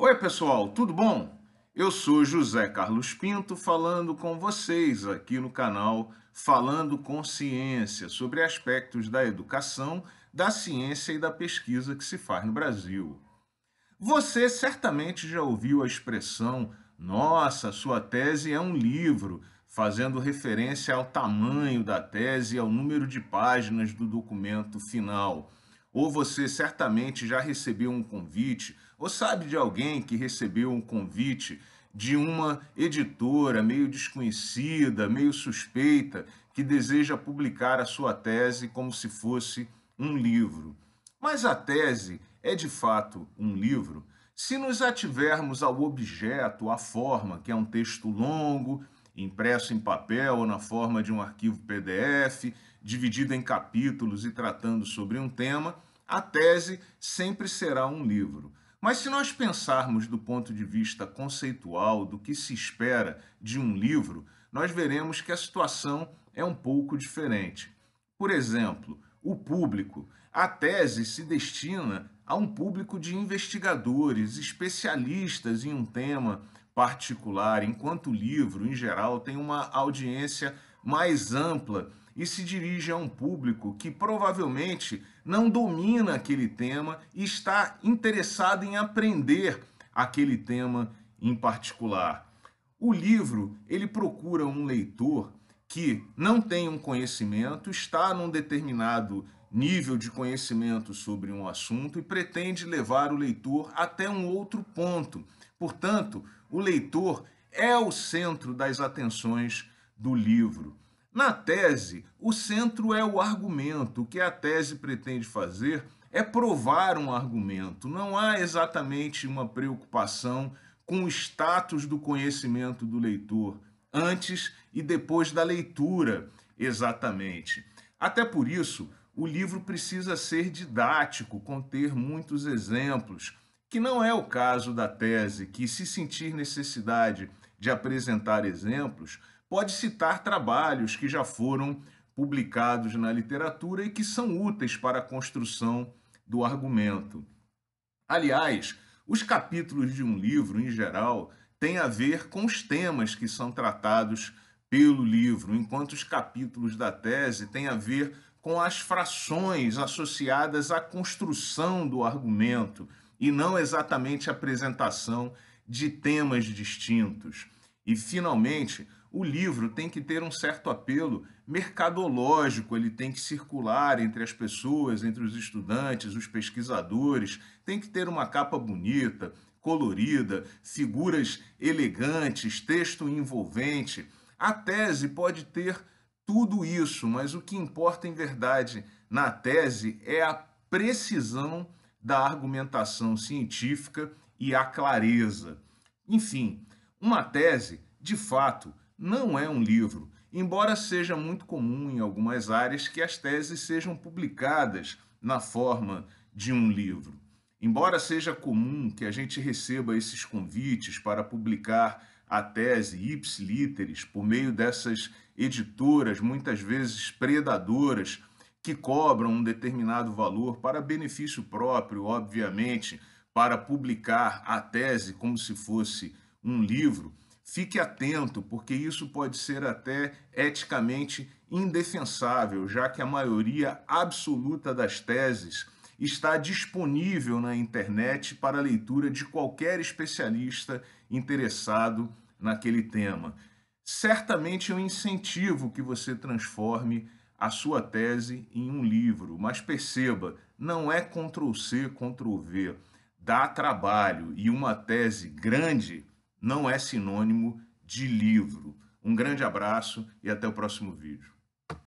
Oi, pessoal, tudo bom? Eu sou José Carlos Pinto falando com vocês aqui no canal Falando com Ciência sobre aspectos da educação, da ciência e da pesquisa que se faz no Brasil. Você certamente já ouviu a expressão nossa, sua tese é um livro, fazendo referência ao tamanho da tese e ao número de páginas do documento final. Ou você certamente já recebeu um convite, ou sabe de alguém que recebeu um convite de uma editora meio desconhecida, meio suspeita, que deseja publicar a sua tese como se fosse um livro. Mas a tese é de fato um livro? Se nos ativermos ao objeto, à forma, que é um texto longo, impresso em papel ou na forma de um arquivo PDF, dividido em capítulos e tratando sobre um tema, a tese sempre será um livro. Mas se nós pensarmos do ponto de vista conceitual do que se espera de um livro, nós veremos que a situação é um pouco diferente. Por exemplo, o público. A tese se destina a um público de investigadores, especialistas em um tema particular, enquanto o livro, em geral, tem uma audiência mais ampla e se dirige a um público que provavelmente não domina aquele tema e está interessado em aprender aquele tema em particular. O livro, ele procura um leitor que não tem um conhecimento, está num determinado nível de conhecimento sobre um assunto e pretende levar o leitor até um outro ponto. Portanto, o leitor é o centro das atenções do livro. Na tese, o centro é o argumento. O que a tese pretende fazer é provar um argumento. Não há exatamente uma preocupação com o status do conhecimento do leitor, antes e depois da leitura, exatamente. Até por isso, o livro precisa ser didático, conter muitos exemplos, que não é o caso da tese, que, se sentir necessidade de apresentar exemplos, pode citar trabalhos que já foram publicados na literatura e que são úteis para a construção do argumento. Aliás, os capítulos de um livro, em geral, têm a ver com os temas que são tratados pelo livro, enquanto os capítulos da tese têm a ver com as frações associadas à construção do argumento e não exatamente a apresentação de temas distintos. E, finalmente, o livro tem que ter um certo apelo mercadológico, ele tem que circular entre as pessoas, entre os estudantes, os pesquisadores, tem que ter uma capa bonita, colorida, figuras elegantes, texto envolvente. A tese pode ter tudo isso, mas o que importa em verdade na tese é a precisão da argumentação científica e a clareza. Enfim, uma tese, de fato, não é um livro, embora seja muito comum em algumas áreas que as teses sejam publicadas na forma de um livro. Embora seja comum que a gente receba esses convites para publicar a tese ipsiliteris por meio dessas editoras, muitas vezes predadoras, que cobram um determinado valor para benefício próprio, obviamente, para publicar a tese como se fosse um livro, fique atento, porque isso pode ser até eticamente indefensável, já que a maioria absoluta das teses está disponível na internet para leitura de qualquer especialista interessado naquele tema. Certamente eu incentivo que você transforme a sua tese em um livro, mas perceba, não é Ctrl C, Ctrl V. Dá trabalho e uma tese grande não é sinônimo de livro. Um grande abraço e até o próximo vídeo.